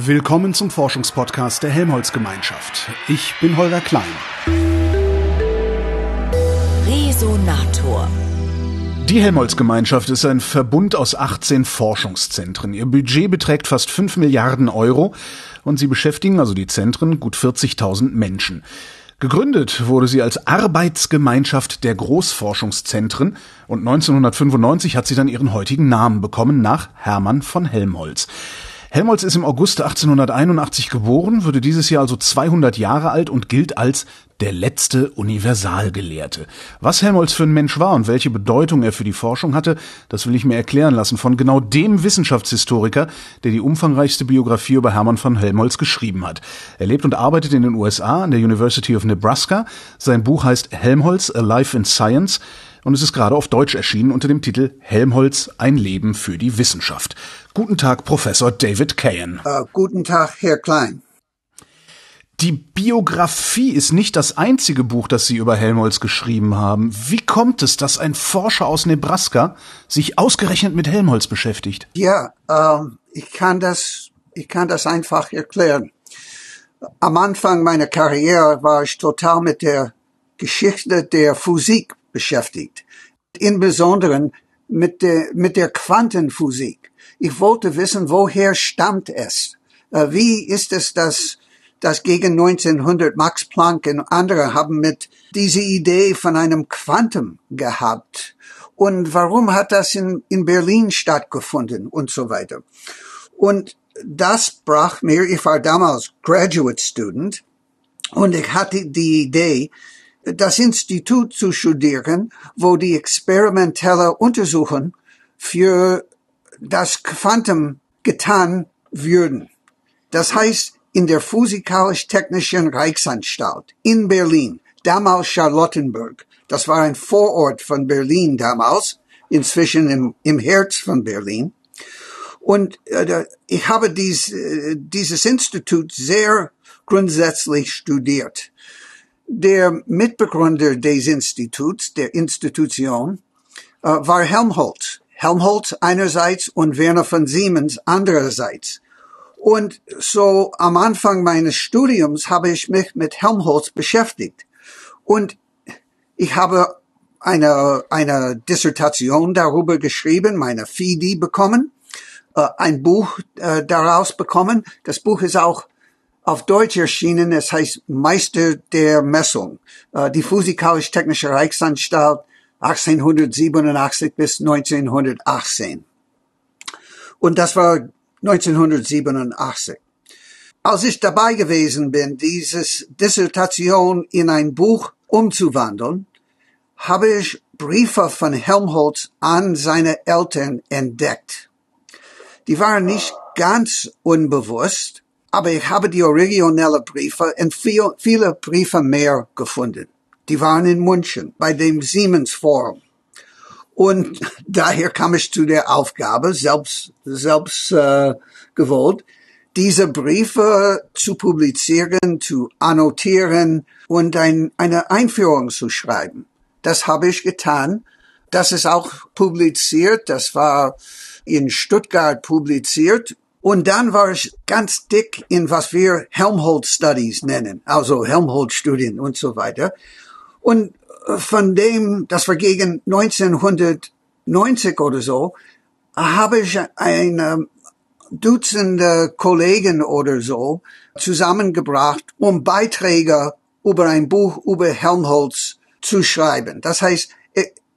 Willkommen zum Forschungspodcast der Helmholtz Gemeinschaft. Ich bin Holger Klein. Resonator. Die Helmholtz-Gemeinschaft ist ein Verbund aus 18 Forschungszentren. Ihr Budget beträgt fast 5 Milliarden Euro und sie beschäftigen, also die Zentren, gut 40.000 Menschen. Gegründet wurde sie als Arbeitsgemeinschaft der Großforschungszentren und 1995 hat sie dann ihren heutigen Namen bekommen nach Hermann von Helmholtz. Helmholtz ist im August 1881 geboren, würde dieses Jahr also 200 Jahre alt und gilt als der letzte Universalgelehrte. Was Helmholtz für ein Mensch war und welche Bedeutung er für die Forschung hatte, das will ich mir erklären lassen von genau dem Wissenschaftshistoriker, der die umfangreichste Biografie über Hermann von Helmholtz geschrieben hat. Er lebt und arbeitet in den USA an der University of Nebraska. Sein Buch heißt Helmholtz, A Life in Science und es ist gerade auf Deutsch erschienen unter dem Titel Helmholtz, ein Leben für die Wissenschaft. Guten Tag, Professor David Cahan. Uh, guten Tag, Herr Klein. Die Biografie ist nicht das einzige Buch, das Sie über Helmholtz geschrieben haben. Wie kommt es, dass ein Forscher aus Nebraska sich ausgerechnet mit Helmholtz beschäftigt? Ja, ähm, ich kann das, ich kann das einfach erklären. Am Anfang meiner Karriere war ich total mit der Geschichte der Physik beschäftigt. Insbesondere mit der, mit der Quantenphysik. Ich wollte wissen, woher stammt es? Äh, wie ist es, dass, dass gegen 1900 Max Planck und andere haben mit diese Idee von einem Quantum gehabt? Und warum hat das in, in Berlin stattgefunden und so weiter? Und das brach mir, ich war damals Graduate Student und ich hatte die Idee, das Institut zu studieren, wo die experimentelle Untersuchungen für das Quantum getan würden. Das heißt, in der Physikalisch-Technischen Reichsanstalt in Berlin, damals Charlottenburg, das war ein Vorort von Berlin damals, inzwischen im, im Herz von Berlin. Und äh, ich habe dies, äh, dieses Institut sehr grundsätzlich studiert. Der Mitbegründer des Instituts, der Institution, äh, war Helmholtz. Helmholtz einerseits und Werner von Siemens andererseits. Und so am Anfang meines Studiums habe ich mich mit Helmholtz beschäftigt. Und ich habe eine, eine Dissertation darüber geschrieben, meine FIDI bekommen, äh, ein Buch äh, daraus bekommen. Das Buch ist auch auf Deutsch erschienen. Es heißt Meister der Messung. Äh, die Physikalisch-Technische Reichsanstalt 1887 bis 1918. Und das war 1987. Als ich dabei gewesen bin, dieses Dissertation in ein Buch umzuwandeln, habe ich Briefe von Helmholtz an seine Eltern entdeckt. Die waren nicht ganz unbewusst, aber ich habe die originelle Briefe und viel, viele Briefe mehr gefunden. Die waren in München bei dem Siemens Forum. Und daher kam ich zu der Aufgabe, selbst, selbst äh, gewollt, diese Briefe zu publizieren, zu annotieren und ein, eine Einführung zu schreiben. Das habe ich getan. Das ist auch publiziert. Das war in Stuttgart publiziert und dann war ich ganz dick in was wir Helmholtz Studies nennen, also Helmholtz Studien und so weiter. Und äh, von dem, das war gegen 1990 oder so, habe ich eine Dutzende Kollegen oder so zusammengebracht, um Beiträge über ein Buch über Helmholtz zu schreiben. Das heißt,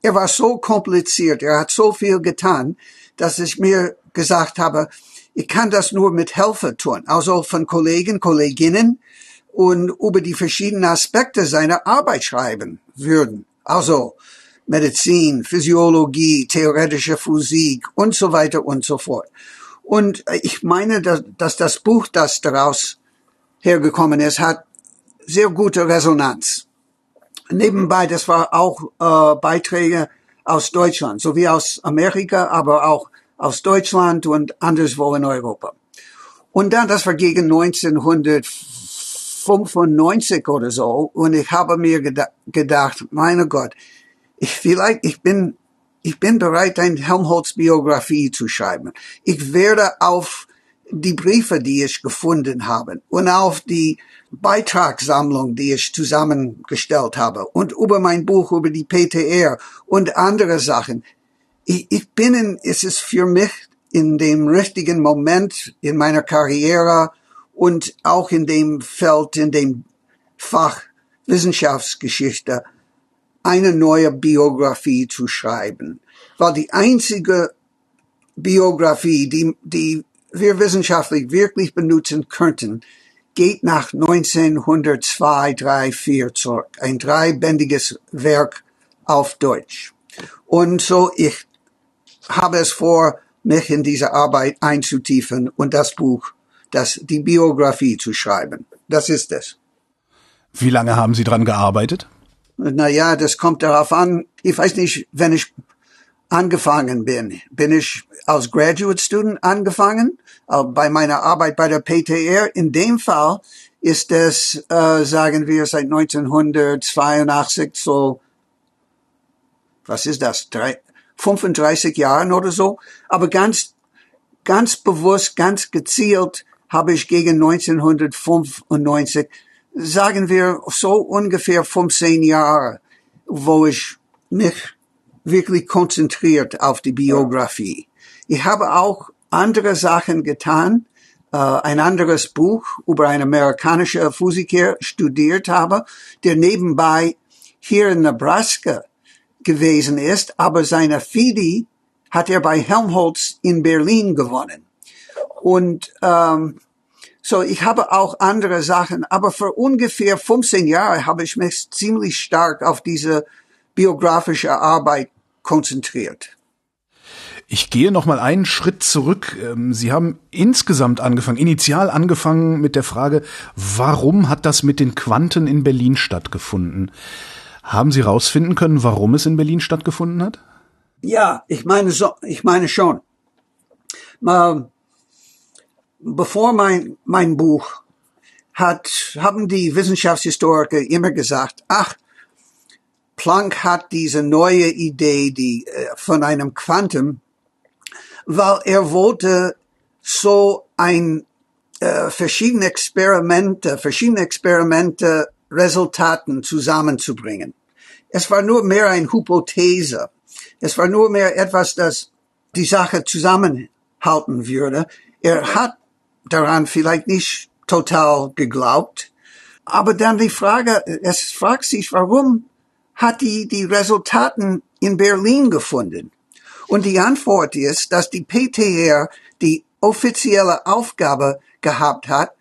er war so kompliziert, er hat so viel getan, dass ich mir gesagt habe, ich kann das nur mit Helfer tun, also von Kollegen, Kolleginnen und über die verschiedenen Aspekte seiner Arbeit schreiben würden. Also Medizin, Physiologie, theoretische Physik und so weiter und so fort. Und ich meine, dass, dass das Buch, das daraus hergekommen ist, hat sehr gute Resonanz. Nebenbei, das war auch äh, Beiträge aus Deutschland, sowie aus Amerika, aber auch aus Deutschland und anderswo in Europa. Und dann, das war gegen 1995 oder so, und ich habe mir geda gedacht, meine Gott, ich vielleicht, ich bin, ich bin bereit, eine Helmholtz-Biografie zu schreiben. Ich werde auf die Briefe, die ich gefunden habe und auf die Beitragssammlung, die ich zusammengestellt habe und über mein Buch über die PTR und andere Sachen. Ich, bin in, es ist für mich in dem richtigen Moment in meiner Karriere und auch in dem Feld, in dem Fach Wissenschaftsgeschichte, eine neue Biografie zu schreiben. Weil die einzige Biografie, die, die wir wissenschaftlich wirklich benutzen könnten, geht nach 1902, 3, 4 zurück. Ein dreibändiges Werk auf Deutsch. Und so, ich habe es vor, mich in diese Arbeit einzutiefen und das Buch, das, die Biografie zu schreiben. Das ist es. Wie lange haben Sie dran gearbeitet? Na ja, das kommt darauf an. Ich weiß nicht, wenn ich angefangen bin, bin ich als Graduate Student angefangen, bei meiner Arbeit bei der PTR. In dem Fall ist es, äh, sagen wir, seit 1982 so, was ist das, drei, 35 Jahren oder so. Aber ganz, ganz bewusst, ganz gezielt habe ich gegen 1995 sagen wir so ungefähr 15 Jahre, wo ich mich wirklich konzentriert auf die Biografie. Ich habe auch andere Sachen getan, äh, ein anderes Buch über einen amerikanischen Physiker studiert habe, der nebenbei hier in Nebraska gewesen ist, aber seine FIDI hat er bei Helmholtz in Berlin gewonnen. Und ähm, so, ich habe auch andere Sachen, aber für ungefähr 15 Jahre habe ich mich ziemlich stark auf diese biografische Arbeit konzentriert. Ich gehe noch mal einen Schritt zurück. Ähm, Sie haben insgesamt angefangen, initial angefangen mit der Frage, warum hat das mit den Quanten in Berlin stattgefunden? Haben Sie herausfinden können, warum es in Berlin stattgefunden hat? Ja, ich meine so, ich meine schon. Mal bevor mein, mein Buch hat, haben die Wissenschaftshistoriker immer gesagt, ach, Planck hat diese neue Idee, die äh, von einem Quantum, weil er wollte so ein äh, verschiedene Experimente, verschiedene Experimente Resultaten zusammenzubringen. Es war nur mehr eine Hypothese. Es war nur mehr etwas, das die Sache zusammenhalten würde. Er hat daran vielleicht nicht total geglaubt. Aber dann die Frage, es fragt sich, warum hat die die Resultaten in Berlin gefunden? Und die Antwort ist, dass die PTR die offizielle Aufgabe gehabt hat,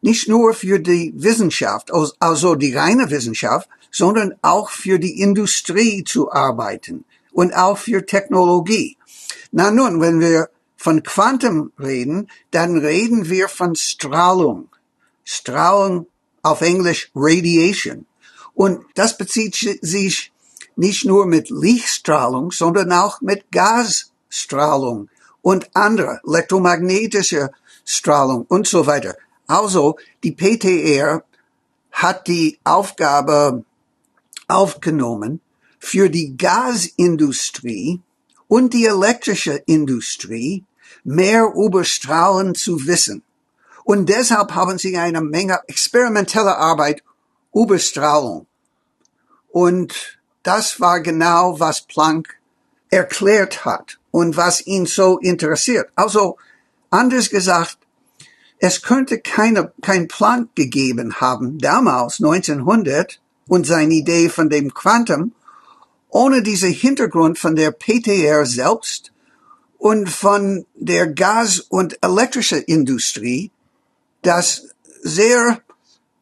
nicht nur für die Wissenschaft, also die reine Wissenschaft, sondern auch für die Industrie zu arbeiten und auch für Technologie. Na nun, wenn wir von Quantum reden, dann reden wir von Strahlung. Strahlung auf Englisch Radiation. Und das bezieht sich nicht nur mit Lichtstrahlung, sondern auch mit Gasstrahlung und andere elektromagnetische Strahlung und so weiter. Also die PTR hat die Aufgabe aufgenommen, für die Gasindustrie und die elektrische Industrie mehr über Strahlen zu wissen. Und deshalb haben sie eine Menge experimenteller Arbeit über Strahlung. Und das war genau, was Planck erklärt hat und was ihn so interessiert. Also, anders gesagt, es könnte keine, kein Planck gegeben haben, damals 1900, und seine Idee von dem Quantum, ohne diese Hintergrund von der PTR selbst und von der Gas- und elektrische Industrie, das sehr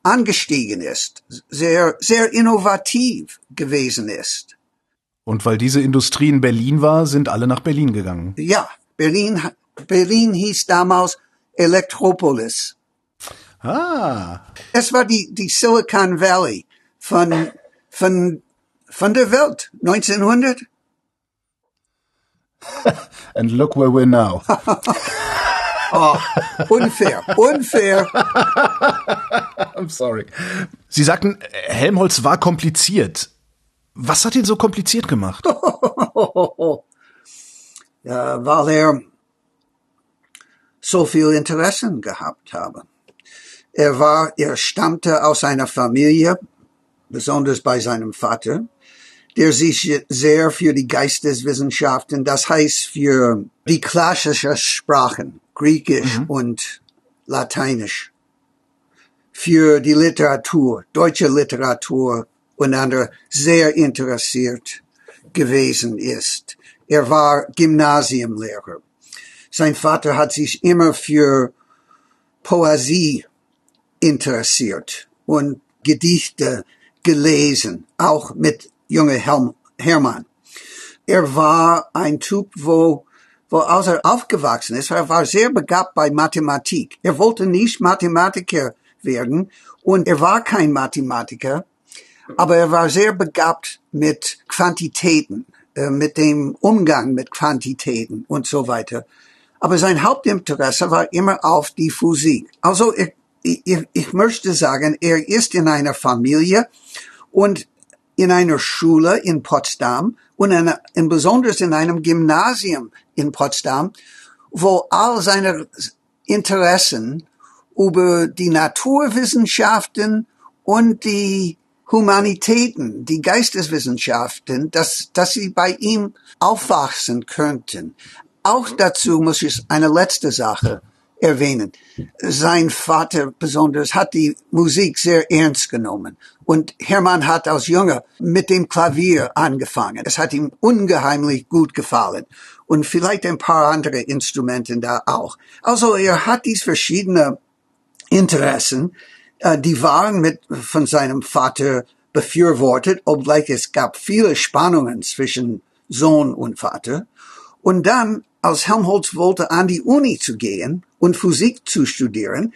angestiegen ist, sehr, sehr innovativ gewesen ist. Und weil diese Industrie in Berlin war, sind alle nach Berlin gegangen. Ja, Berlin, Berlin hieß damals Elektropolis. Ah. Es war die, die Silicon Valley von, von, von der Welt, 1900. And look where we're now. oh, unfair, unfair. I'm sorry. Sie sagten, Helmholtz war kompliziert. Was hat ihn so kompliziert gemacht? ja, weil er so viel Interessen gehabt habe. Er war, er stammte aus einer Familie, besonders bei seinem Vater, der sich sehr für die Geisteswissenschaften, das heißt für die klassischen Sprachen, Griechisch mhm. und Lateinisch, für die Literatur, deutsche Literatur und andere sehr interessiert gewesen ist. Er war Gymnasiumlehrer. Sein Vater hat sich immer für Poesie interessiert und Gedichte gelesen, auch mit junge Helm Hermann. Er war ein Typ, wo, wo als er aufgewachsen ist, er war sehr begabt bei Mathematik. Er wollte nicht Mathematiker werden und er war kein Mathematiker, aber er war sehr begabt mit Quantitäten, äh, mit dem Umgang mit Quantitäten und so weiter. Aber sein Hauptinteresse war immer auf die Physik. Also ich, ich, ich möchte sagen, er ist in einer Familie und in einer Schule in Potsdam und in, in besonders in einem Gymnasium in Potsdam, wo all seine Interessen über die Naturwissenschaften und die Humanitäten, die Geisteswissenschaften, dass, dass sie bei ihm aufwachsen könnten. Auch dazu muss ich eine letzte Sache erwähnen. Sein Vater besonders hat die Musik sehr ernst genommen. Und Hermann hat als Junge mit dem Klavier angefangen. Es hat ihm ungeheimlich gut gefallen. Und vielleicht ein paar andere Instrumente da auch. Also er hat dies verschiedene Interessen, äh, die waren mit von seinem Vater befürwortet, obgleich es gab viele Spannungen zwischen Sohn und Vater. Und dann, als Helmholtz wollte an die Uni zu gehen und Physik zu studieren,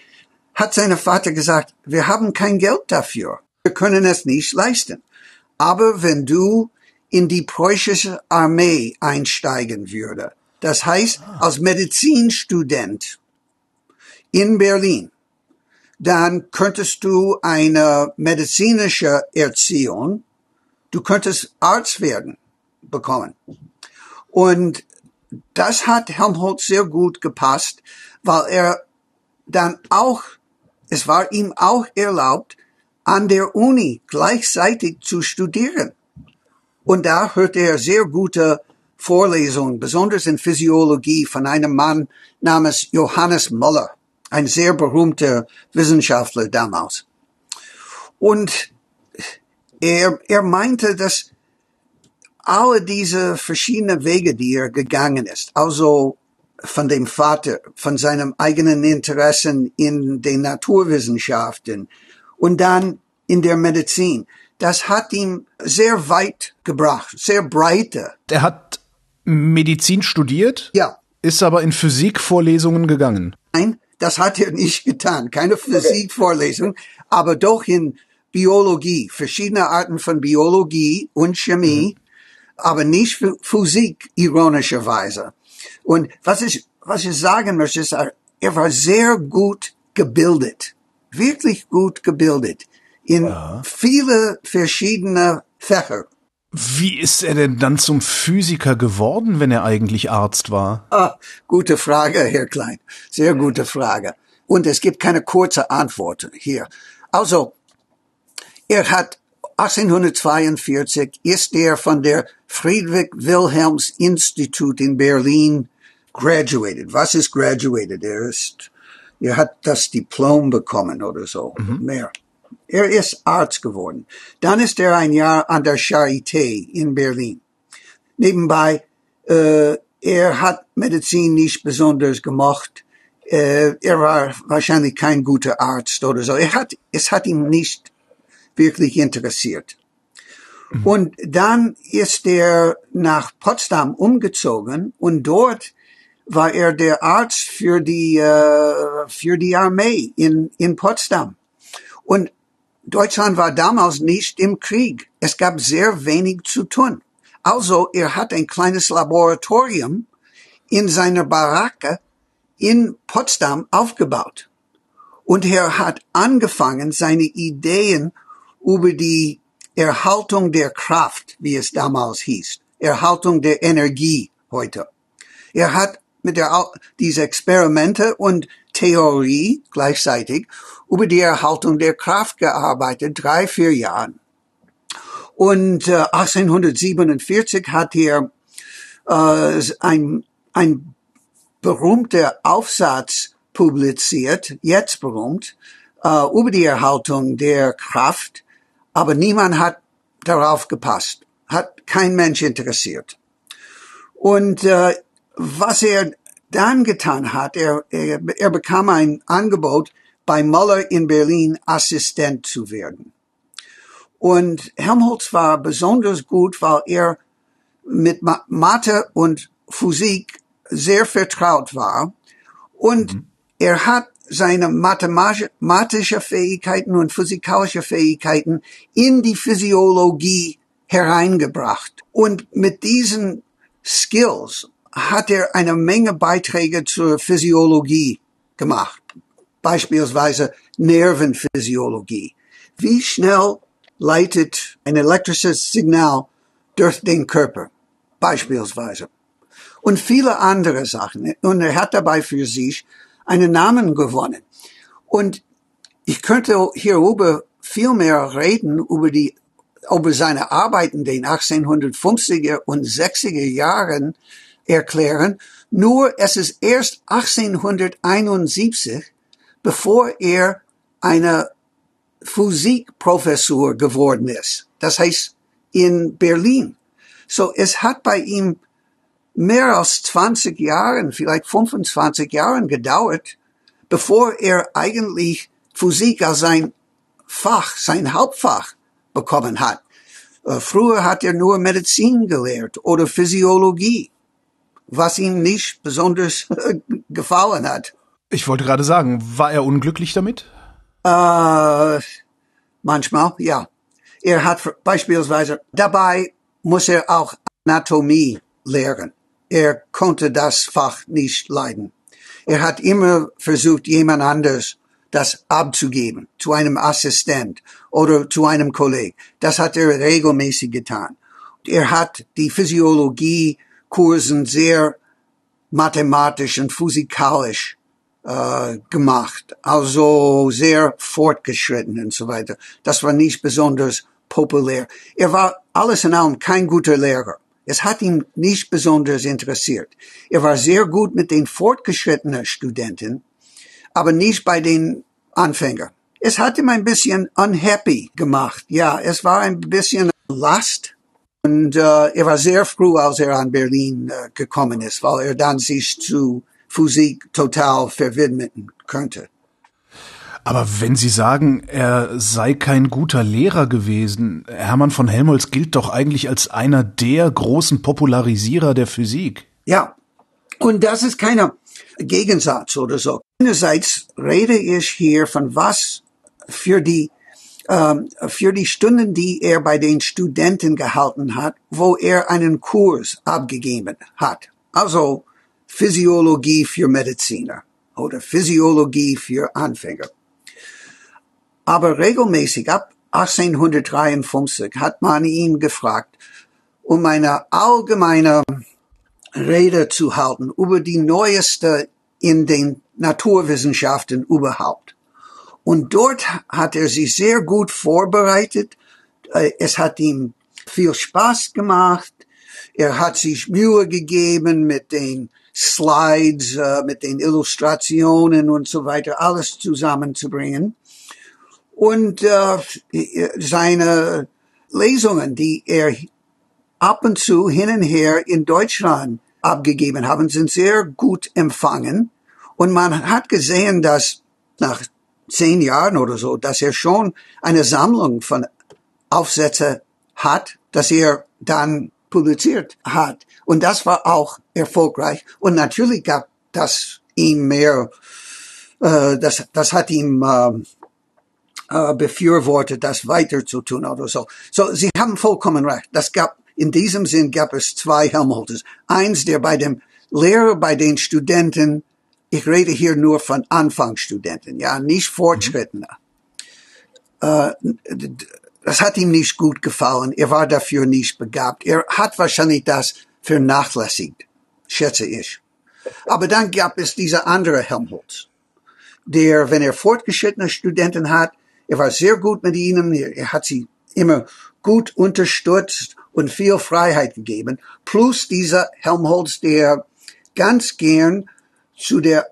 hat sein Vater gesagt, wir haben kein Geld dafür. Wir können es nicht leisten. Aber wenn du in die preußische Armee einsteigen würde, das heißt als Medizinstudent in Berlin, dann könntest du eine medizinische Erziehung, du könntest Arzt werden bekommen. Und das hat Helmholtz sehr gut gepasst, weil er dann auch, es war ihm auch erlaubt, an der Uni gleichzeitig zu studieren. Und da hörte er sehr gute Vorlesungen, besonders in Physiologie von einem Mann namens Johannes Müller ein sehr berühmter Wissenschaftler damals. Und er, er meinte, dass alle diese verschiedenen Wege, die er gegangen ist, also von dem Vater, von seinem eigenen Interessen in den Naturwissenschaften und dann in der Medizin, das hat ihm sehr weit gebracht, sehr breite. Er hat Medizin studiert? Ja. Ist aber in Physikvorlesungen gegangen? Nein, das hat er nicht getan. Keine Physikvorlesung, aber doch in Biologie, verschiedene Arten von Biologie und Chemie, mhm. aber nicht Physik, ironischerweise. Und was ich, was ich sagen möchte, ist, er war sehr gut gebildet. Wirklich gut gebildet. In ja. viele verschiedene Fächer. Wie ist er denn dann zum Physiker geworden, wenn er eigentlich Arzt war? Ah, gute Frage, Herr Klein. Sehr gute Frage. Und es gibt keine kurze Antwort hier. Also, er hat 1842 ist er von der Friedrich Wilhelms Institut in Berlin graduated. Was ist graduated? Er ist, er hat das Diplom bekommen oder so. Mhm. Mehr. Er ist Arzt geworden. Dann ist er ein Jahr an der Charité in Berlin. Nebenbei, äh, er hat Medizin nicht besonders gemacht. Äh, er war wahrscheinlich kein guter Arzt oder so. Er hat, es hat ihn nicht wirklich interessiert. Mhm. Und dann ist er nach Potsdam umgezogen und dort war er der Arzt für die äh, für die Armee in in Potsdam. Und Deutschland war damals nicht im Krieg. Es gab sehr wenig zu tun. Also er hat ein kleines Laboratorium in seiner Baracke in Potsdam aufgebaut. Und er hat angefangen, seine Ideen über die Erhaltung der Kraft, wie es damals hieß, Erhaltung der Energie heute. Er hat mit der, diese Experimente und Theorie gleichzeitig über die Erhaltung der Kraft gearbeitet, drei, vier Jahren. Und äh, 1847 hat er äh, ein, ein berühmter Aufsatz publiziert, jetzt berühmt, äh, über die Erhaltung der Kraft, aber niemand hat darauf gepasst, hat kein Mensch interessiert. Und äh, was er dann getan hat, er, er, er bekam ein Angebot, bei Muller in Berlin Assistent zu werden. Und Helmholtz war besonders gut, weil er mit Mathe und Physik sehr vertraut war. Und mhm. er hat seine mathematische Fähigkeiten und physikalische Fähigkeiten in die Physiologie hereingebracht. Und mit diesen Skills hat er eine Menge Beiträge zur Physiologie gemacht. Beispielsweise Nervenphysiologie. Wie schnell leitet ein elektrisches Signal durch den Körper? Beispielsweise. Und viele andere Sachen. Und er hat dabei für sich einen Namen gewonnen. Und ich könnte hierüber viel mehr reden über die über seine Arbeiten den 1850er und 60er Jahren erklären. Nur es ist erst 1871, bevor er eine Physikprofessor geworden ist. Das heißt in Berlin. So es hat bei ihm mehr als 20 Jahren, vielleicht 25 Jahren gedauert, bevor er eigentlich Physik als sein Fach, sein Hauptfach bekommen hat. Äh, früher hat er nur Medizin gelehrt oder Physiologie, was ihm nicht besonders gefallen hat. Ich wollte gerade sagen, war er unglücklich damit? Äh, manchmal, ja. Er hat beispielsweise, dabei muss er auch Anatomie lehren. Er konnte das Fach nicht leiden. Er hat immer versucht, jemand anders das abzugeben, zu einem Assistent oder zu einem Kollegen. Das hat er regelmäßig getan. Er hat die Physiologie-Kursen sehr mathematisch und physikalisch äh, gemacht, also sehr fortgeschritten und so weiter. Das war nicht besonders populär. Er war alles in allem kein guter Lehrer. Es hat ihn nicht besonders interessiert. Er war sehr gut mit den fortgeschrittenen Studenten, aber nicht bei den Anfängern. Es hat ihm ein bisschen unhappy gemacht. Ja, es war ein bisschen Last. Und äh, er war sehr früh, als er an Berlin äh, gekommen ist, weil er dann sich zu Physik total verwidmen könnte. Aber wenn Sie sagen, er sei kein guter Lehrer gewesen, Hermann von Helmholtz gilt doch eigentlich als einer der großen Popularisierer der Physik. Ja, und das ist keiner Gegensatz oder so. Einerseits rede ich hier von was für die ähm, für die Stunden, die er bei den Studenten gehalten hat, wo er einen Kurs abgegeben hat. Also Physiologie für Mediziner oder Physiologie für Anfänger. Aber regelmäßig ab 1853 hat man ihn gefragt, um eine allgemeine Rede zu halten über die neueste in den Naturwissenschaften überhaupt. Und dort hat er sich sehr gut vorbereitet. Äh, es hat ihm viel Spaß gemacht. Er hat sich Mühe gegeben mit den Slides, äh, mit den Illustrationen und so weiter, alles zusammenzubringen und äh, seine Lesungen, die er ab und zu hin und her in Deutschland abgegeben haben, sind sehr gut empfangen. Und man hat gesehen, dass nach zehn Jahren oder so, dass er schon eine Sammlung von Aufsätze hat, dass er dann publiziert hat. Und das war auch erfolgreich. Und natürlich gab das ihm mehr, äh, das, das hat ihm äh, äh, befürwortet, das weiter zu tun oder so. So, Sie haben vollkommen recht. Das gab, in diesem Sinn gab es zwei Helmholtzes. Eins, der bei dem Lehrer, bei den Studenten, ich rede hier nur von Anfangsstudenten, ja, nicht Fortschrittene. Mhm. Äh, das hat ihm nicht gut gefallen. Er war dafür nicht begabt. Er hat wahrscheinlich das vernachlässigt, schätze ich. Aber dann gab es diese andere Helmholtz, der, wenn er fortgeschrittene Studenten hat, er war sehr gut mit ihnen, er, hat sie immer gut unterstützt und viel Freiheit gegeben. Plus dieser Helmholtz, der ganz gern zu der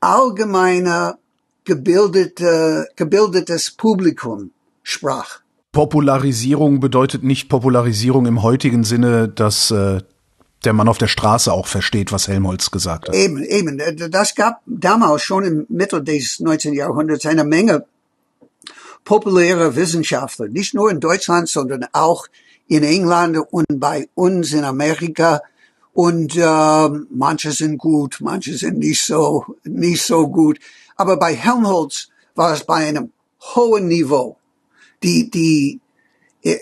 allgemeine gebildete, gebildetes Publikum sprach. Popularisierung bedeutet nicht Popularisierung im heutigen Sinne, dass äh, der Mann auf der Straße auch versteht, was Helmholtz gesagt hat. Eben, eben. Das gab damals schon im Mittel des 19. Jahrhunderts eine Menge populäre Wissenschaftler, nicht nur in Deutschland, sondern auch in England und bei uns in Amerika. Und äh, manche sind gut, manche sind nicht so, nicht so gut. Aber bei Helmholtz war es bei einem hohen Niveau die, die, er,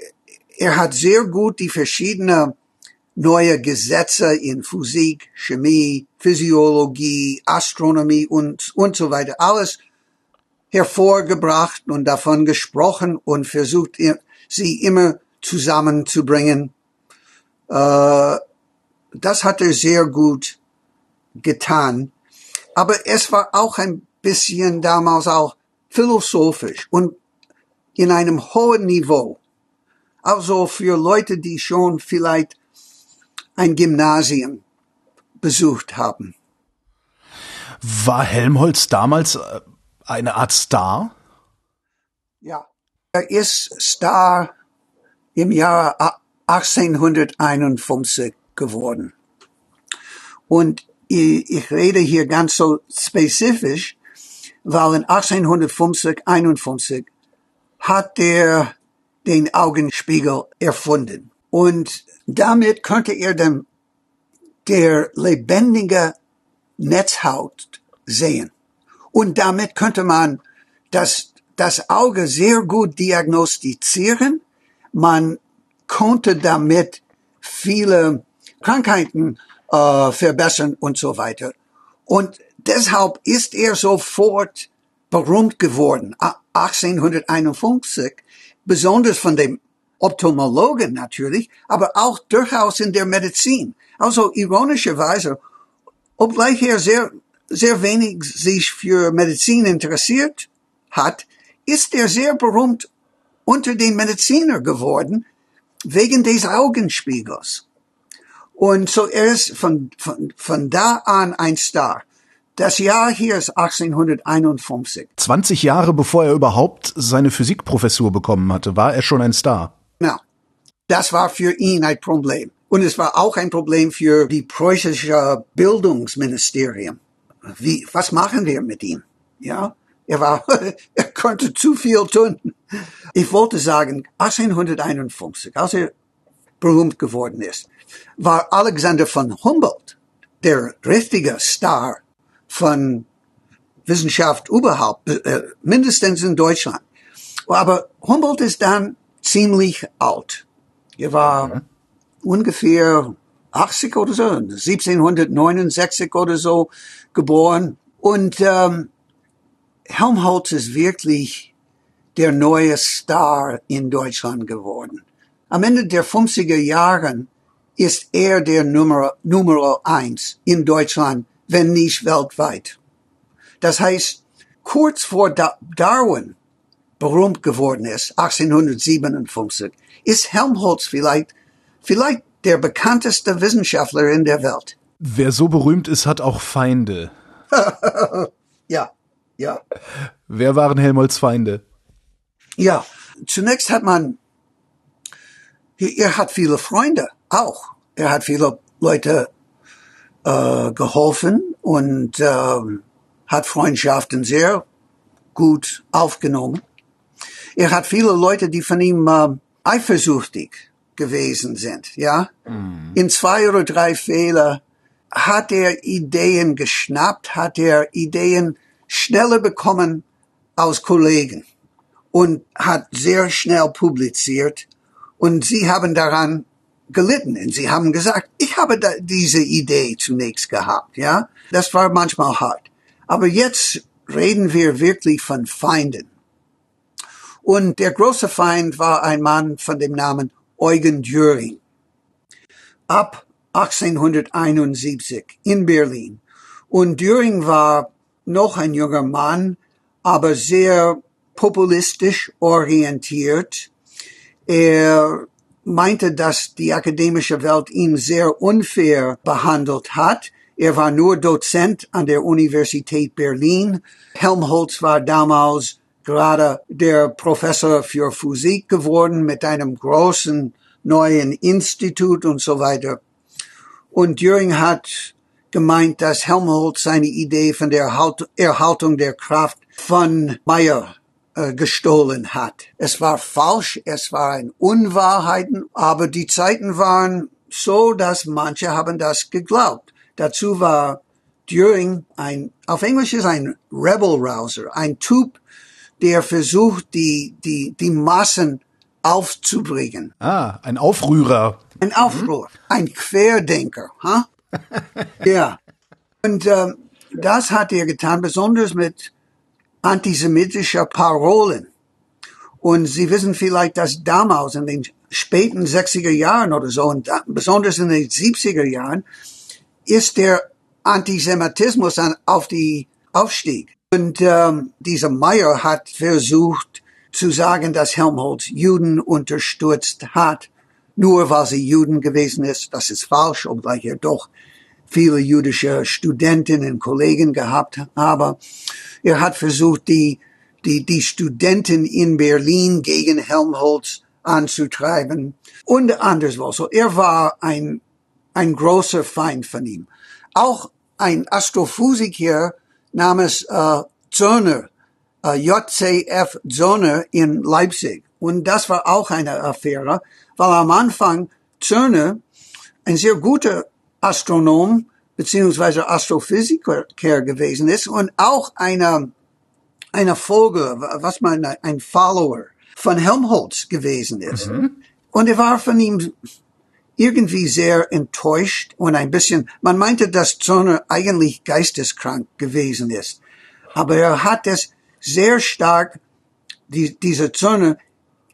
er hat sehr gut die verschiedenen neue Gesetze in Physik, Chemie, Physiologie, Astronomie und, und so weiter, alles hervorgebracht und davon gesprochen und versucht, sie immer zusammenzubringen. Äh, das hat er sehr gut getan. Aber es war auch ein bisschen damals auch philosophisch und in einem hohen Niveau. Also für Leute, die schon vielleicht ein Gymnasium besucht haben. War Helmholtz damals äh, eine Art Star? Ja, er ist Star im Jahr 1851 geworden. Und ich rede hier ganz so spezifisch, weil in 1850, 51 hat er den Augenspiegel erfunden. Und damit konnte er dann der lebendige Netzhaut sehen. Und damit könnte man das, das Auge sehr gut diagnostizieren. Man konnte damit viele Krankheiten äh, verbessern und so weiter. Und deshalb ist er sofort berühmt geworden. 1851, besonders von dem Ophthalmologen natürlich, aber auch durchaus in der Medizin. Also ironischerweise, obgleich er sehr, sehr wenig sich für Medizin interessiert hat, ist er sehr berühmt unter den Mediziner geworden, wegen des Augenspiegels. Und so er ist von, von, von da an ein Star. Das Jahr hier ist 1851. 20 Jahre bevor er überhaupt seine Physikprofessur bekommen hatte, war er schon ein Star. Ja, das war für ihn ein Problem. Und es war auch ein Problem für die preußische Bildungsministerium. Wie, was machen wir mit ihm? Ja, er war, er konnte zu viel tun. Ich wollte sagen, 1851, als er berühmt geworden ist, war Alexander von Humboldt der richtige Star von Wissenschaft überhaupt, äh, mindestens in Deutschland. Aber Humboldt ist dann ziemlich alt. Er war mhm. ungefähr 80 oder so, 1769 oder so geboren. Und ähm, Helmholtz ist wirklich der neue Star in Deutschland geworden. Am Ende der 50er Jahren ist er der Nummer, Nummer eins in Deutschland wenn nicht weltweit. Das heißt, kurz vor Darwin berühmt geworden ist, 1857, ist Helmholtz vielleicht, vielleicht der bekannteste Wissenschaftler in der Welt. Wer so berühmt ist, hat auch Feinde. ja, ja. Wer waren Helmholtz Feinde? Ja, zunächst hat man, er hat viele Freunde, auch. Er hat viele Leute äh, geholfen und äh, hat Freundschaften sehr gut aufgenommen. Er hat viele Leute, die von ihm äh, eifersüchtig gewesen sind, ja. Mhm. In zwei oder drei Fälle hat er Ideen geschnappt, hat er Ideen schneller bekommen aus Kollegen und hat sehr schnell publiziert und sie haben daran gelitten. Und sie haben gesagt, ich habe diese Idee zunächst gehabt, ja. Das war manchmal hart. Aber jetzt reden wir wirklich von Feinden. Und der große Feind war ein Mann von dem Namen Eugen Düring. Ab 1871 in Berlin. Und Düring war noch ein junger Mann, aber sehr populistisch orientiert. Er meinte, dass die akademische Welt ihn sehr unfair behandelt hat. Er war nur Dozent an der Universität Berlin. Helmholtz war damals gerade der Professor für Physik geworden mit einem großen neuen Institut und so weiter. Und Düring hat gemeint, dass Helmholtz seine Idee von der Erhaltung der Kraft von Meyer äh, gestohlen hat. Es war falsch, es waren Unwahrheiten, aber die Zeiten waren so, dass manche haben das geglaubt. Dazu war Düring ein, auf Englisch ist ein Rebel Rouser, ein Typ, der versucht, die, die, die Massen aufzubringen. Ah, ein Aufrührer. Ein Aufruhr, mhm. ein Querdenker. Huh? ja. Und ähm, das hat er getan, besonders mit antisemitischer Parolen. Und Sie wissen vielleicht, dass damals in den späten 60er Jahren oder so, und besonders in den 70er Jahren, ist der Antisemitismus auf die Aufstieg. Und ähm, dieser Meyer hat versucht zu sagen, dass Helmholtz Juden unterstützt hat, nur weil sie Juden gewesen ist. Das ist falsch, obgleich er doch viele jüdische Studentinnen und Kollegen gehabt habe. Er hat versucht, die, die, die Studenten in Berlin gegen Helmholtz anzutreiben und anderswo. So, er war ein, ein großer Feind von ihm. Auch ein Astrophysiker namens äh, Zörner, äh, JCF Zörner in Leipzig. Und das war auch eine Affäre, weil am Anfang Zörner ein sehr guter Astronom beziehungsweise Astrophysiker gewesen ist und auch eine, eine Folge, was man ein Follower von Helmholtz gewesen ist. Mhm. Und er war von ihm irgendwie sehr enttäuscht und ein bisschen, man meinte, dass Zörner eigentlich geisteskrank gewesen ist. Aber er hat es sehr stark, die, diese Zörner,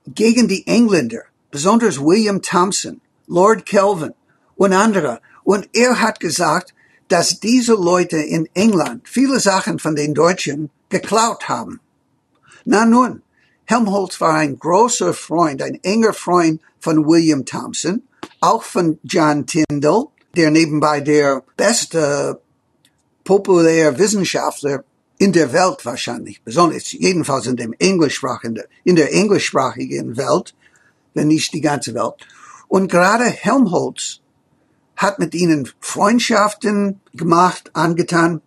gegen die Engländer, besonders William Thompson, Lord Kelvin und andere, und er hat gesagt, dass diese Leute in England viele Sachen von den Deutschen geklaut haben. Na nun, Helmholtz war ein großer Freund, ein enger Freund von William Thompson, auch von John Tyndall, der nebenbei der beste populäre Wissenschaftler in der Welt wahrscheinlich, besonders jedenfalls in dem englischsprachigen, in der englischsprachigen Welt, wenn nicht die ganze Welt. Und gerade Helmholtz hat mit ihnen Freundschaften gemacht, angetan.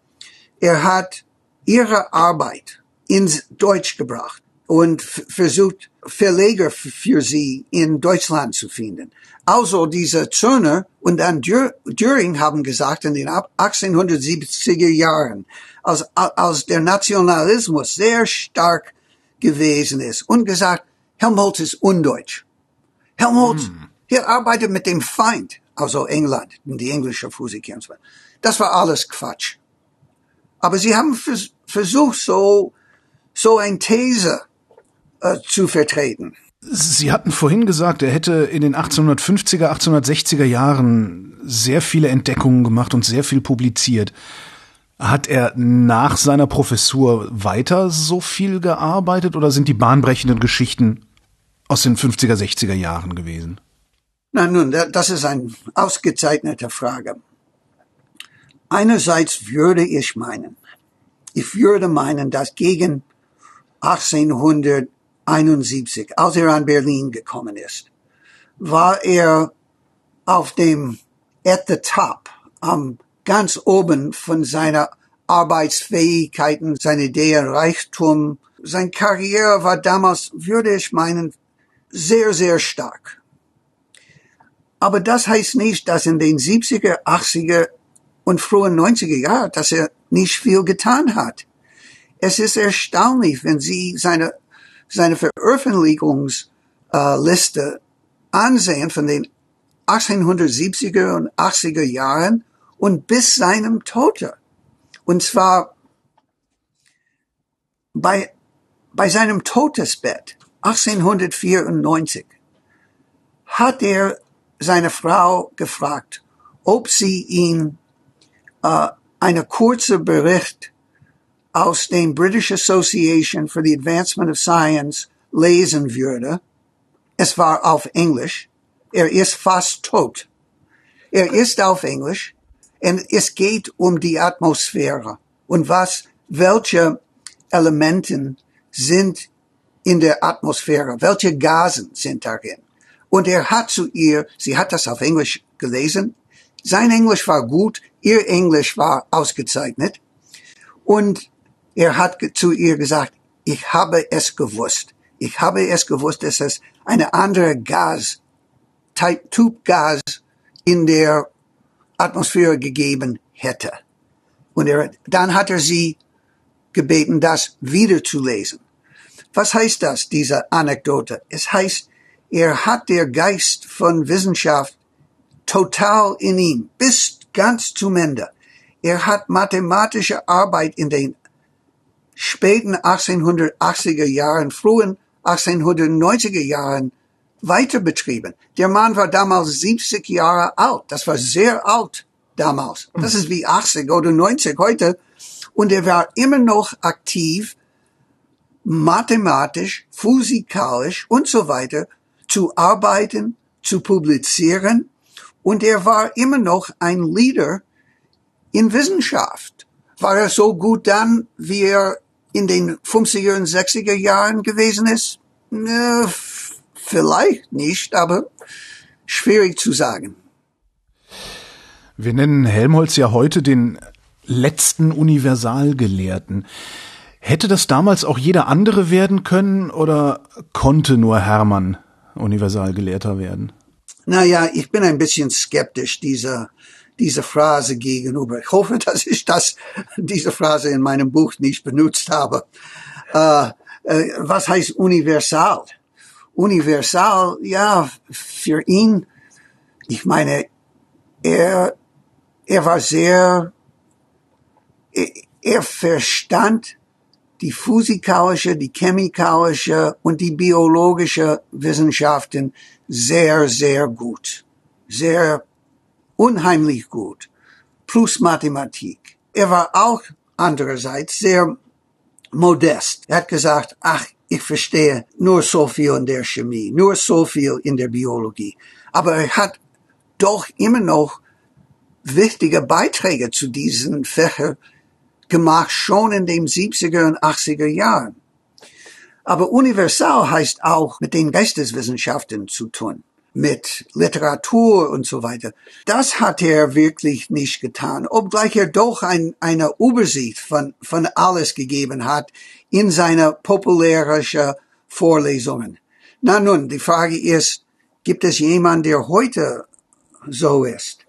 Er hat ihre Arbeit ins Deutsch gebracht und versucht, Verleger für sie in Deutschland zu finden. Also diese Zörner und dann Düring haben gesagt in den 1870er Jahren, als, als der Nationalismus sehr stark gewesen ist und gesagt, Helmholtz ist undeutsch. Helmholtz, hm. er arbeitet mit dem Feind also England, die englische Physiker. Das war alles Quatsch. Aber sie haben vers versucht, so, so ein These äh, zu vertreten. Sie hatten vorhin gesagt, er hätte in den 1850er, 1860er Jahren sehr viele Entdeckungen gemacht und sehr viel publiziert. Hat er nach seiner Professur weiter so viel gearbeitet oder sind die bahnbrechenden Geschichten aus den 50er, 60er Jahren gewesen? Na nun, das ist eine ausgezeichnete Frage. Einerseits würde ich meinen, ich würde meinen, dass gegen 1871, als er an Berlin gekommen ist, war er auf dem at the top, am ganz oben von seiner Arbeitsfähigkeiten, seine Ideen, Reichtum. Seine Karriere war damals, würde ich meinen, sehr, sehr stark. Aber das heißt nicht, dass in den 70er, 80er und frühen 90er Jahren, dass er nicht viel getan hat. Es ist erstaunlich, wenn Sie seine, seine Veröffentlichungsliste ansehen von den 1870er und 80er Jahren und bis seinem Tode. Und zwar bei, bei seinem Todesbett 1894 hat er seine Frau gefragt, ob sie ihn äh, eine kurze Bericht aus dem British Association for the Advancement of Science lesen würde. Es war auf Englisch. Er ist fast tot. Er ist auf Englisch. Und es geht um die Atmosphäre und was, welche Elementen sind in der Atmosphäre, welche Gasen sind darin. Und er hat zu ihr, sie hat das auf Englisch gelesen, sein Englisch war gut, ihr Englisch war ausgezeichnet. Und er hat zu ihr gesagt, ich habe es gewusst. Ich habe es gewusst, dass es eine andere Gas, Typ Gas in der Atmosphäre gegeben hätte. Und er, dann hat er sie gebeten, das wieder zu lesen. Was heißt das, diese Anekdote? Es heißt, er hat der Geist von Wissenschaft total in ihm, bis ganz zum Ende. Er hat mathematische Arbeit in den späten 1880er Jahren, frühen 1890er Jahren weiter betrieben. Der Mann war damals 70 Jahre alt. Das war sehr alt damals. Das ist wie 80 oder 90 heute. Und er war immer noch aktiv, mathematisch, physikalisch und so weiter zu arbeiten, zu publizieren. Und er war immer noch ein Leader in Wissenschaft. War er so gut dann, wie er in den 50er und 60er Jahren gewesen ist? Äh, vielleicht nicht, aber schwierig zu sagen. Wir nennen Helmholtz ja heute den letzten Universalgelehrten. Hätte das damals auch jeder andere werden können oder konnte nur Hermann Universalgelehrter werden? Naja, ich bin ein bisschen skeptisch dieser, dieser Phrase gegenüber. Ich hoffe, dass ich das, diese Phrase in meinem Buch nicht benutzt habe. Äh, äh, was heißt universal? Universal, ja, für ihn, ich meine, er, er war sehr, er, er verstand die physikalische, die chemikalische und die biologische Wissenschaften sehr, sehr gut. Sehr unheimlich gut. Plus Mathematik. Er war auch andererseits sehr modest. Er hat gesagt, ach, ich verstehe nur so viel in der Chemie, nur so viel in der Biologie. Aber er hat doch immer noch wichtige Beiträge zu diesen Fächern gemacht, schon in den 70er und 80er Jahren. Aber universal heißt auch mit den Geisteswissenschaften zu tun, mit Literatur und so weiter. Das hat er wirklich nicht getan, obgleich er doch ein, eine Übersicht von, von alles gegeben hat in seiner populärischen Vorlesungen. Na nun, die Frage ist, gibt es jemanden, der heute so ist?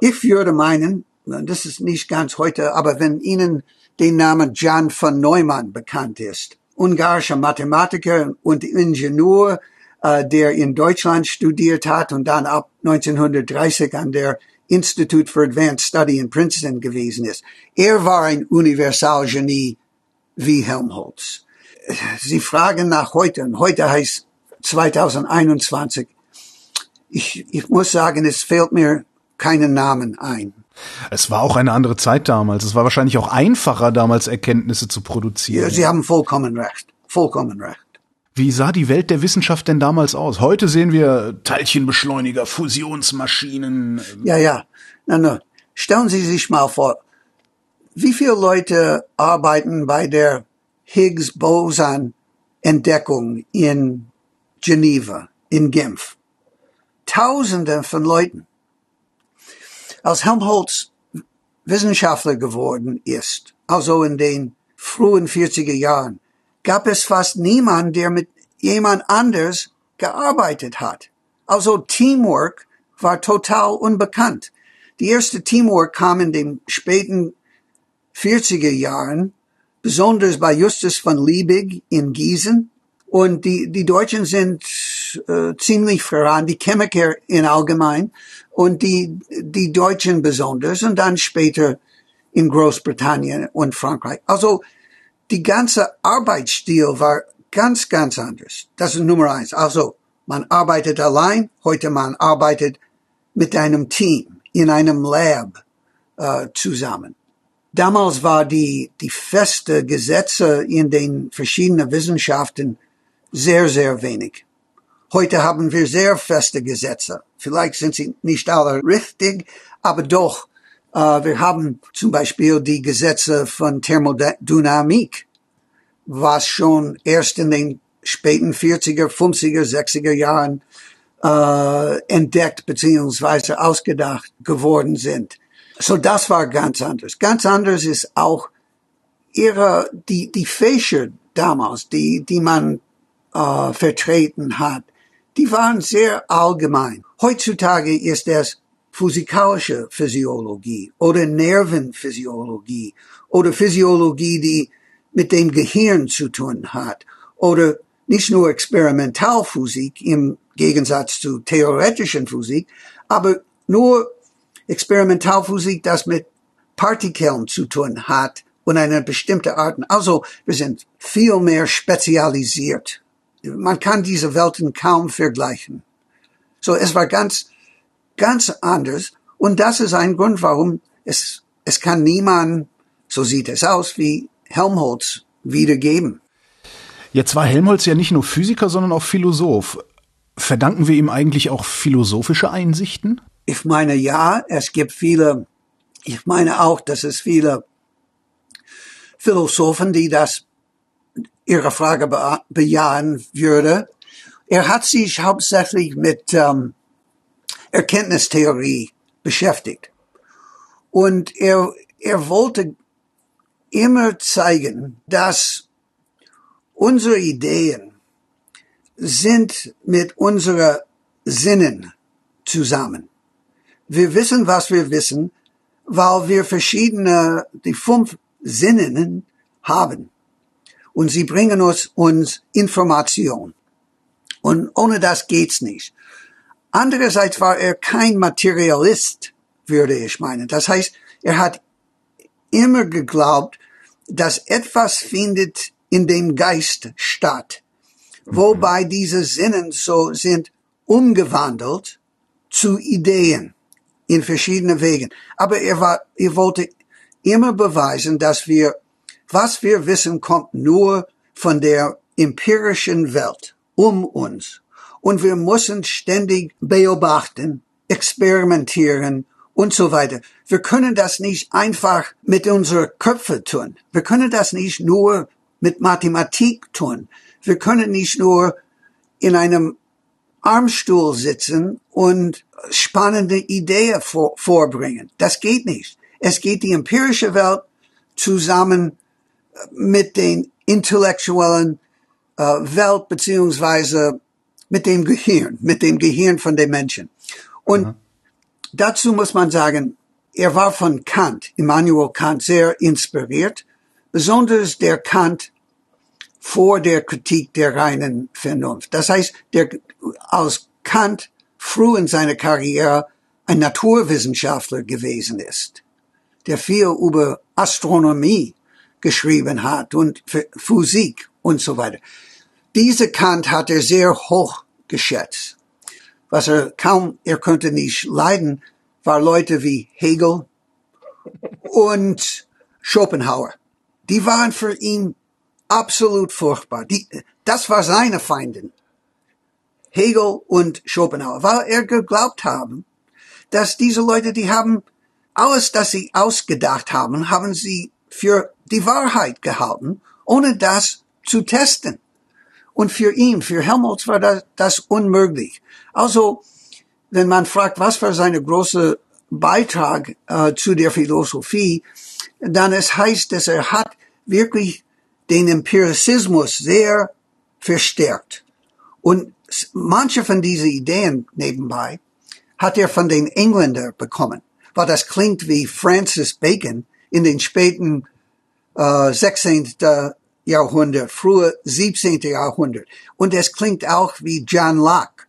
Ich würde meinen, das ist nicht ganz heute, aber wenn Ihnen den Namen Jan von Neumann bekannt ist, ungarischer Mathematiker und Ingenieur, äh, der in Deutschland studiert hat und dann ab 1930 an der Institute for Advanced Study in Princeton gewesen ist. Er war ein Universalgenie wie Helmholtz. Sie fragen nach heute und heute heißt 2021. Ich, ich muss sagen, es fehlt mir keinen Namen ein. Es war auch eine andere Zeit damals. Es war wahrscheinlich auch einfacher damals Erkenntnisse zu produzieren. Ja, Sie haben vollkommen recht. Vollkommen recht. Wie sah die Welt der Wissenschaft denn damals aus? Heute sehen wir Teilchenbeschleuniger, Fusionsmaschinen. Ja, ja. Na, na. Stellen Sie sich mal vor, wie viele Leute arbeiten bei der Higgs-Boson-Entdeckung in Geneva, in Genf? Tausende von Leuten. Als Helmholtz Wissenschaftler geworden ist, also in den frühen 40er Jahren, gab es fast niemand, der mit jemand anders gearbeitet hat. Also Teamwork war total unbekannt. Die erste Teamwork kam in den späten 40er Jahren, besonders bei Justus von Liebig in Gießen. Und die, die Deutschen sind äh, ziemlich voran, die Chemiker in allgemein und die, die Deutschen besonders und dann später in Großbritannien und Frankreich. Also die ganze Arbeitsstil war ganz, ganz anders. Das ist Nummer eins. Also man arbeitet allein, heute man arbeitet mit einem Team in einem Lab äh, zusammen. Damals war die, die feste Gesetze in den verschiedenen Wissenschaften sehr, sehr wenig. Heute haben wir sehr feste Gesetze. Vielleicht sind sie nicht alle richtig, aber doch, wir haben zum Beispiel die Gesetze von Thermodynamik, was schon erst in den späten 40er, 50er, 60er Jahren äh, entdeckt beziehungsweise ausgedacht geworden sind. So das war ganz anders. Ganz anders ist auch ihre die die Fächer damals, die die man äh, vertreten hat, die waren sehr allgemein. Heutzutage ist es physikalische Physiologie oder Nervenphysiologie oder Physiologie, die mit dem Gehirn zu tun hat oder nicht nur Experimentalphysik im Gegensatz zu theoretischen Physik, aber nur Experimentalphysik, das mit Partikeln zu tun hat und eine bestimmte Art. Also wir sind viel mehr spezialisiert. Man kann diese Welten kaum vergleichen. So, es war ganz, ganz anders. Und das ist ein Grund, warum es, es kann niemand, so sieht es aus, wie Helmholtz wiedergeben. Jetzt war Helmholtz ja nicht nur Physiker, sondern auch Philosoph. Verdanken wir ihm eigentlich auch philosophische Einsichten? Ich meine, ja, es gibt viele, ich meine auch, dass es viele Philosophen, die das Ihre Frage bejahen würde. Er hat sich hauptsächlich mit ähm, Erkenntnistheorie beschäftigt. Und er, er wollte immer zeigen, dass Unsere Ideen sind mit unseren Sinnen zusammen. Wir wissen, was wir wissen, weil wir verschiedene, die fünf Sinnen haben. Und sie bringen uns, uns Information. Und ohne das geht's nicht. Andererseits war er kein Materialist, würde ich meinen. Das heißt, er hat immer geglaubt, dass etwas findet in dem Geist statt, wobei diese Sinnen so sind umgewandelt zu Ideen in verschiedene Wegen. Aber er war, er wollte immer beweisen, dass wir, was wir wissen, kommt nur von der empirischen Welt um uns. Und wir müssen ständig beobachten, experimentieren und so weiter. Wir können das nicht einfach mit unserer Köpfe tun. Wir können das nicht nur mit Mathematik tun. Wir können nicht nur in einem Armstuhl sitzen und spannende Ideen vor, vorbringen. Das geht nicht. Es geht die empirische Welt zusammen mit den intellektuellen äh, Welt beziehungsweise mit dem Gehirn, mit dem Gehirn von den Menschen. Und mhm. dazu muss man sagen, er war von Kant, Immanuel Kant, sehr inspiriert besonders der Kant vor der Kritik der reinen Vernunft. Das heißt, der, als Kant früh in seiner Karriere ein Naturwissenschaftler gewesen ist, der viel über Astronomie geschrieben hat und Physik und so weiter. Diese Kant hat er sehr hoch geschätzt. Was er kaum, er konnte nicht leiden, war Leute wie Hegel und Schopenhauer die waren für ihn absolut furchtbar. Die, das war seine Feindin. Hegel und Schopenhauer, weil er geglaubt haben, dass diese Leute, die haben alles, das sie ausgedacht haben, haben sie für die Wahrheit gehalten, ohne das zu testen. Und für ihn, für Helmholtz war das, das unmöglich. Also, wenn man fragt, was war seine große Beitrag äh, zu der Philosophie, dann es heißt, dass er hat wirklich den Empirismus sehr verstärkt. Und manche von diesen Ideen nebenbei hat er von den Engländern bekommen, weil das klingt wie Francis Bacon in den späten äh, 16. Jahrhundert, frühe 17. Jahrhundert. Und es klingt auch wie John Locke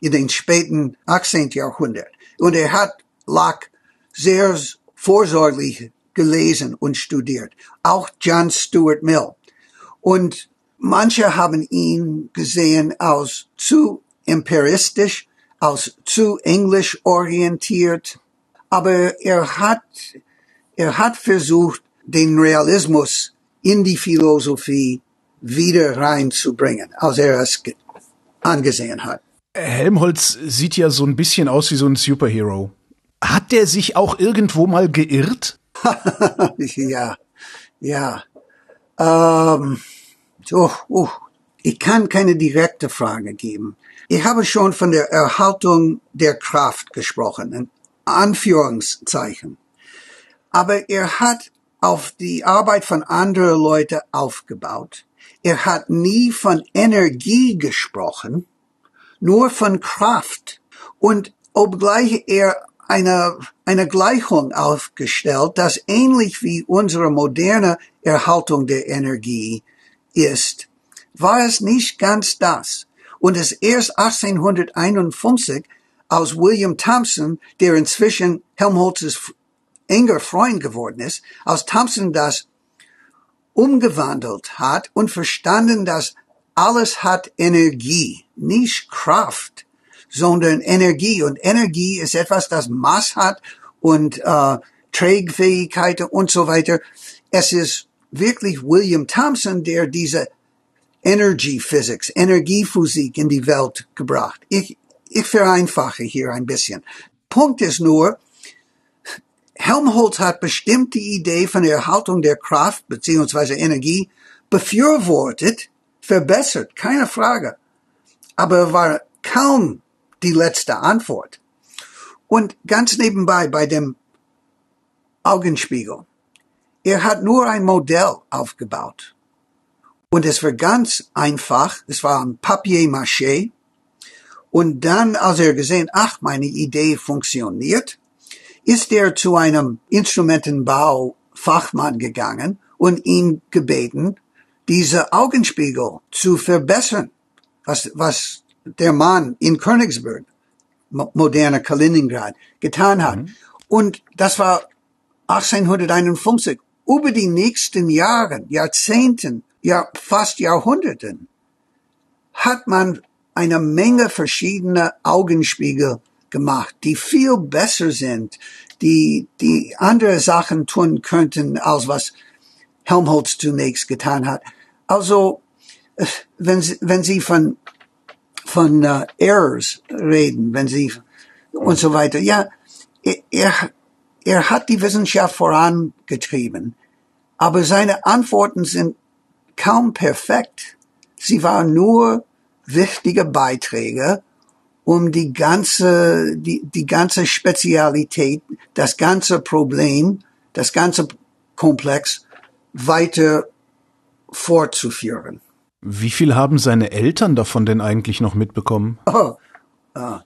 in den späten 18. Jahrhundert. Und er hat Locke sehr vorsorglich gelesen und studiert. Auch John Stuart Mill. Und manche haben ihn gesehen als zu empiristisch, als zu englisch orientiert. Aber er hat, er hat versucht, den Realismus in die Philosophie wieder reinzubringen, als er es angesehen hat. Helmholtz sieht ja so ein bisschen aus wie so ein Superhero. Hat der sich auch irgendwo mal geirrt? ja, ja. Ähm, oh, oh, ich kann keine direkte Frage geben. Ich habe schon von der Erhaltung der Kraft gesprochen, in Anführungszeichen. Aber er hat auf die Arbeit von anderen Leuten aufgebaut. Er hat nie von Energie gesprochen, nur von Kraft. Und obgleich er eine, eine Gleichung aufgestellt, das ähnlich wie unsere moderne Erhaltung der Energie ist, war es nicht ganz das. Und es erst 1851 aus William Thompson, der inzwischen Helmholtzes enger Freund geworden ist, als Thompson das umgewandelt hat und verstanden, dass alles hat Energie, nicht Kraft, sondern Energie. Und Energie ist etwas, das Maß hat und äh, Trägfähigkeit und so weiter. Es ist wirklich William Thompson, der diese Energy Physics, Energiephysik in die Welt gebracht. Ich, ich vereinfache hier ein bisschen. Punkt ist nur, Helmholtz hat bestimmt die Idee von der Erhaltung der Kraft beziehungsweise Energie befürwortet, verbessert, keine Frage. Aber war kaum die letzte Antwort. Und ganz nebenbei bei dem Augenspiegel. Er hat nur ein Modell aufgebaut. Und es war ganz einfach. Es war ein Papier-Maché. Und dann, als er gesehen, ach, meine Idee funktioniert, ist er zu einem Instrumentenbau-Fachmann gegangen und ihn gebeten, diese Augenspiegel zu verbessern, was, was der Mann in Königsberg, moderne Kaliningrad, getan hat. Mhm. Und das war 1851. Über die nächsten Jahre, Jahrzehnten, ja fast Jahrhunderten, hat man eine Menge verschiedener Augenspiegel gemacht, die viel besser sind, die, die andere Sachen tun könnten, als was Helmholtz zunächst getan hat. Also, äh, wenn Sie, wenn Sie von von uh, Errors reden, wenn sie und so weiter. Ja, er, er hat die Wissenschaft vorangetrieben, aber seine Antworten sind kaum perfekt. Sie waren nur wichtige Beiträge, um die ganze, die, die ganze Spezialität, das ganze Problem, das ganze Komplex weiter fortzuführen. Wie viel haben seine Eltern davon denn eigentlich noch mitbekommen? Oh, ah,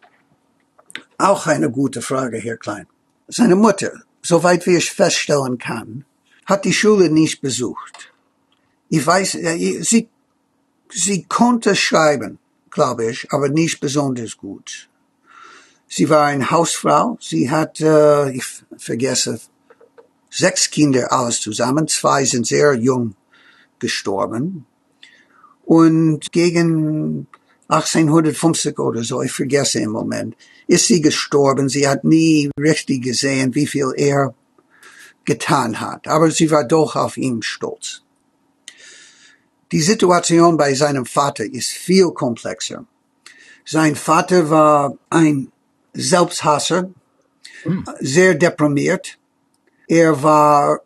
auch eine gute Frage, Herr Klein. Seine Mutter, soweit wie ich feststellen kann, hat die Schule nicht besucht. Ich weiß, sie, sie konnte schreiben, glaube ich, aber nicht besonders gut. Sie war eine Hausfrau. Sie hat, äh, ich vergesse, sechs Kinder alles zusammen. Zwei sind sehr jung gestorben. Und gegen 1850 oder so, ich vergesse im Moment, ist sie gestorben. Sie hat nie richtig gesehen, wie viel er getan hat. Aber sie war doch auf ihn stolz. Die Situation bei seinem Vater ist viel komplexer. Sein Vater war ein Selbsthasser, hm. sehr deprimiert. Er war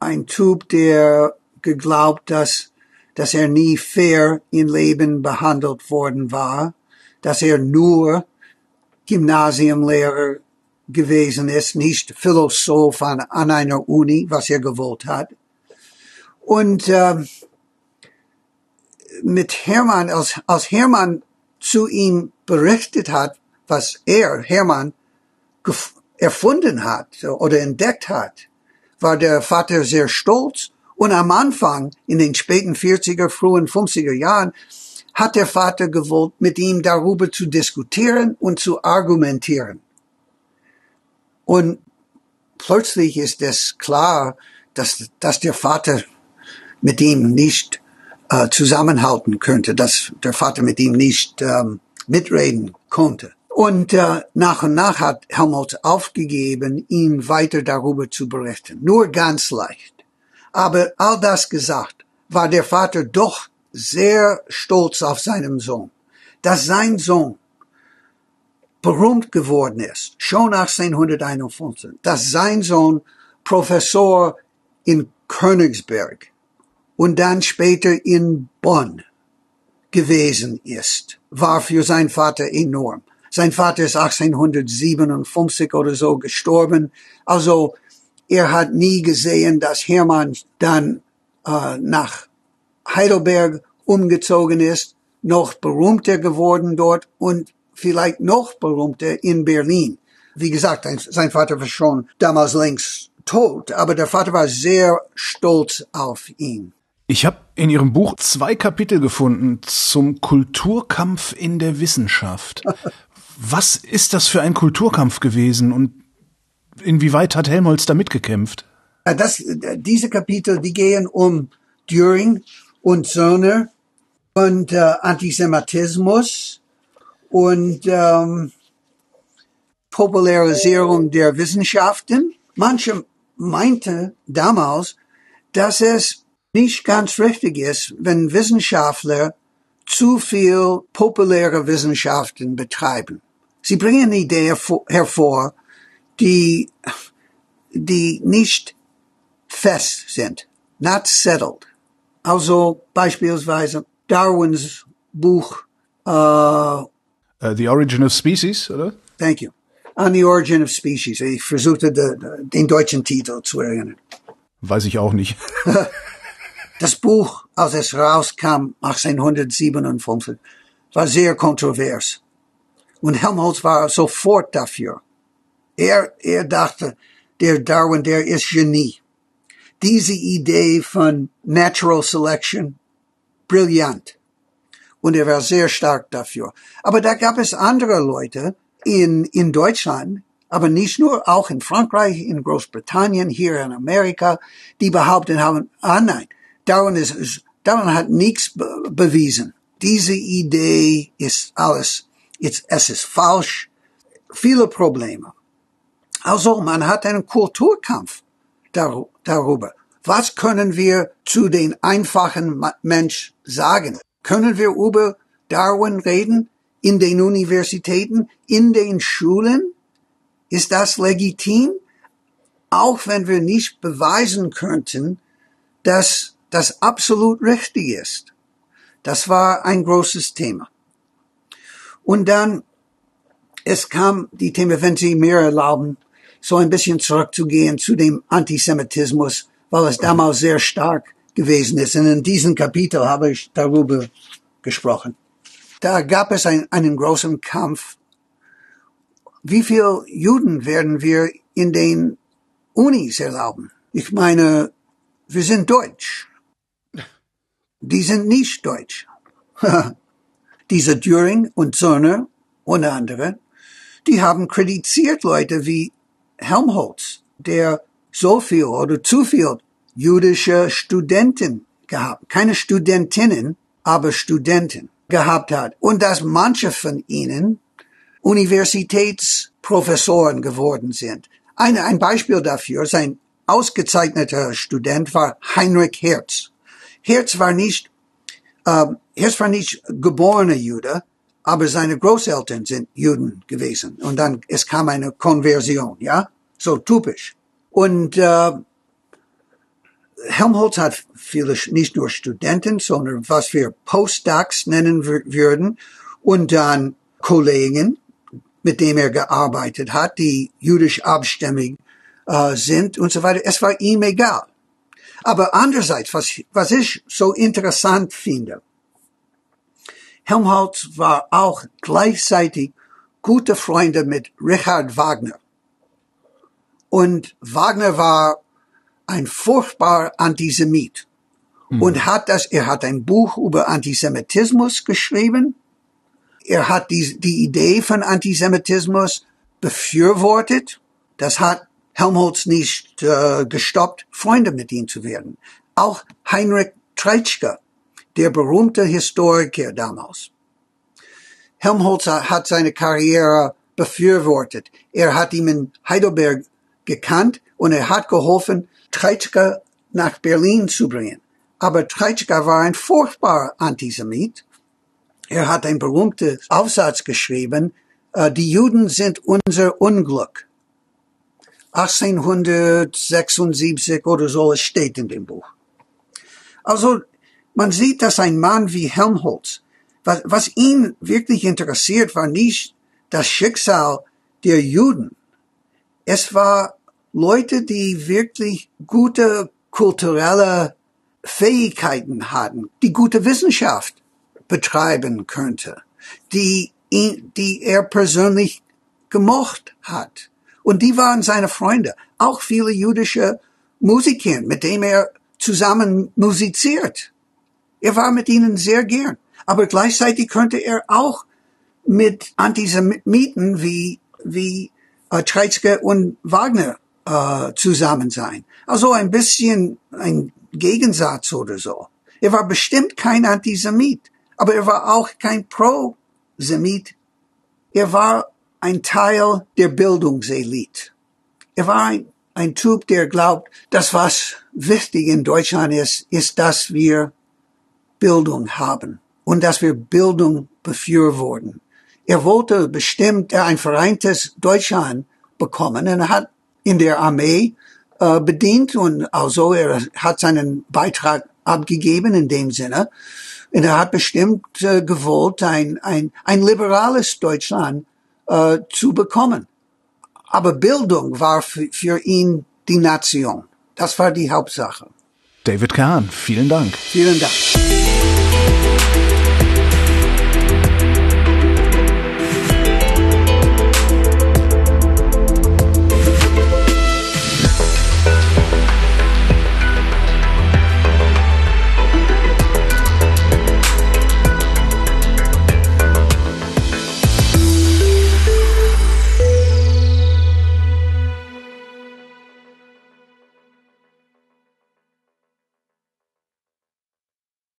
ein Typ, der geglaubt, dass dass er nie fair im Leben behandelt worden war, dass er nur Gymnasiumlehrer gewesen ist, nicht Philosoph an, an einer Uni, was er gewollt hat. Und äh, mit Hermann, als, als Hermann zu ihm berichtet hat, was er, Hermann, erfunden hat oder entdeckt hat, war der Vater sehr stolz und am Anfang, in den späten 40er, frühen 50er Jahren, hat der Vater gewollt, mit ihm darüber zu diskutieren und zu argumentieren. Und plötzlich ist es klar, dass, dass der Vater mit ihm nicht äh, zusammenhalten könnte, dass der Vater mit ihm nicht ähm, mitreden konnte. Und äh, nach und nach hat Helmholtz aufgegeben, ihm weiter darüber zu berichten. Nur ganz leicht. Aber all das gesagt, war der Vater doch sehr stolz auf seinen Sohn, dass sein Sohn berühmt geworden ist, schon 1851, dass sein Sohn Professor in Königsberg und dann später in Bonn gewesen ist, war für seinen Vater enorm. Sein Vater ist 1857 oder so gestorben. Also er hat nie gesehen, dass Hermann dann äh, nach Heidelberg umgezogen ist, noch berühmter geworden dort und vielleicht noch berühmter in Berlin. Wie gesagt, sein Vater war schon damals längst tot, aber der Vater war sehr stolz auf ihn. Ich habe in Ihrem Buch zwei Kapitel gefunden zum Kulturkampf in der Wissenschaft. Was ist das für ein Kulturkampf gewesen und inwieweit hat Helmholtz da mitgekämpft? Das, diese Kapitel, die gehen um Düring und Söhne und äh, Antisemitismus und ähm, Popularisierung der Wissenschaften. Manche meinte damals, dass es nicht ganz richtig ist, wenn Wissenschaftler zu viel populäre Wissenschaften betreiben. Sie bringen Ideen hervor, die, die nicht fest sind, not settled. Also beispielsweise Darwins Buch uh, uh, The Origin of Species, oder? Thank you. On the Origin of Species. Ich versuchte de, de, den deutschen Titel zu erinnern. Weiß ich auch nicht. das Buch, als es rauskam, 1857, war sehr kontrovers. Und Helmholtz war sofort dafür. Er, er dachte, der Darwin, der ist Genie. Diese Idee von Natural Selection, brillant. Und er war sehr stark dafür. Aber da gab es andere Leute in, in Deutschland, aber nicht nur, auch in Frankreich, in Großbritannien, hier in Amerika, die behaupten haben, ah nein, Darwin, ist, Darwin hat nichts bewiesen. Diese Idee ist alles, es ist falsch, viele Probleme. Also man hat einen Kulturkampf darüber. Was können wir zu den einfachen Mensch sagen? Können wir über Darwin reden in den Universitäten, in den Schulen? Ist das legitim? Auch wenn wir nicht beweisen könnten, dass das absolut richtig ist. Das war ein großes Thema. Und dann, es kam die Thema, wenn Sie mir erlauben, so ein bisschen zurückzugehen zu dem Antisemitismus, weil es damals sehr stark gewesen ist. Und in diesem Kapitel habe ich darüber gesprochen. Da gab es ein, einen großen Kampf. Wie viel Juden werden wir in den Unis erlauben? Ich meine, wir sind deutsch. Die sind nicht deutsch. Diese Düring und Zörner und andere, die haben kritisiert Leute wie Helmholtz, der so viel oder zu viel jüdische Studenten gehabt, keine Studentinnen, aber Studenten gehabt hat und dass manche von ihnen Universitätsprofessoren geworden sind. Eine, ein Beispiel dafür, sein ausgezeichneter Student war Heinrich Hertz. Hertz war nicht, äh, Hertz war nicht geborener Jude, aber seine Großeltern sind Juden gewesen. Und dann, es kam eine Konversion, ja? So typisch. Und äh, Helmholtz hat viele, nicht nur Studenten, sondern was wir Postdocs nennen würden und dann Kollegen, mit denen er gearbeitet hat, die jüdisch abstämmig äh, sind und so weiter. Es war ihm egal. Aber andererseits, was, was ich so interessant finde, Helmholtz war auch gleichzeitig gute Freunde mit Richard Wagner. Und Wagner war ein furchtbar Antisemit mhm. und hat das, er hat ein Buch über Antisemitismus geschrieben. Er hat die, die Idee von Antisemitismus befürwortet. Das hat Helmholtz nicht äh, gestoppt, Freunde mit ihm zu werden. Auch Heinrich Treitschke, der berühmte Historiker damals, Helmholtz hat seine Karriere befürwortet. Er hat ihn in Heidelberg gekannt und er hat geholfen, Treitschke nach Berlin zu bringen. Aber Treitschke war ein furchtbarer Antisemit. Er hat ein berühmtes Aufsatz geschrieben, äh, die Juden sind unser Unglück. 1876 oder so, es steht in dem Buch. Also, man sieht, dass ein Mann wie Helmholtz, was, was ihn wirklich interessiert, war nicht das Schicksal der Juden. Es war Leute, die wirklich gute kulturelle Fähigkeiten hatten, die gute Wissenschaft betreiben könnte, die, ihn, die er persönlich gemocht hat. Und die waren seine Freunde. Auch viele jüdische Musiker, mit denen er zusammen musiziert. Er war mit ihnen sehr gern. Aber gleichzeitig könnte er auch mit Antisemiten wie, wie äh, Treitschke und Wagner äh, zusammen sein. Also ein bisschen ein Gegensatz oder so. Er war bestimmt kein Antisemit, aber er war auch kein Pro-Semit. Er war ein Teil der Bildungselite. Er war ein, ein Typ, der glaubt, dass was wichtig in Deutschland ist, ist, dass wir Bildung haben und dass wir Bildung befürworten. Er wollte bestimmt ein vereintes Deutschland bekommen und hat in der Armee äh, bedient und also er hat seinen Beitrag abgegeben in dem Sinne. Und er hat bestimmt äh, gewollt, ein, ein, ein liberales Deutschland äh, zu bekommen. Aber Bildung war für, für ihn die Nation. Das war die Hauptsache. David Kahn, vielen Dank. Vielen Dank.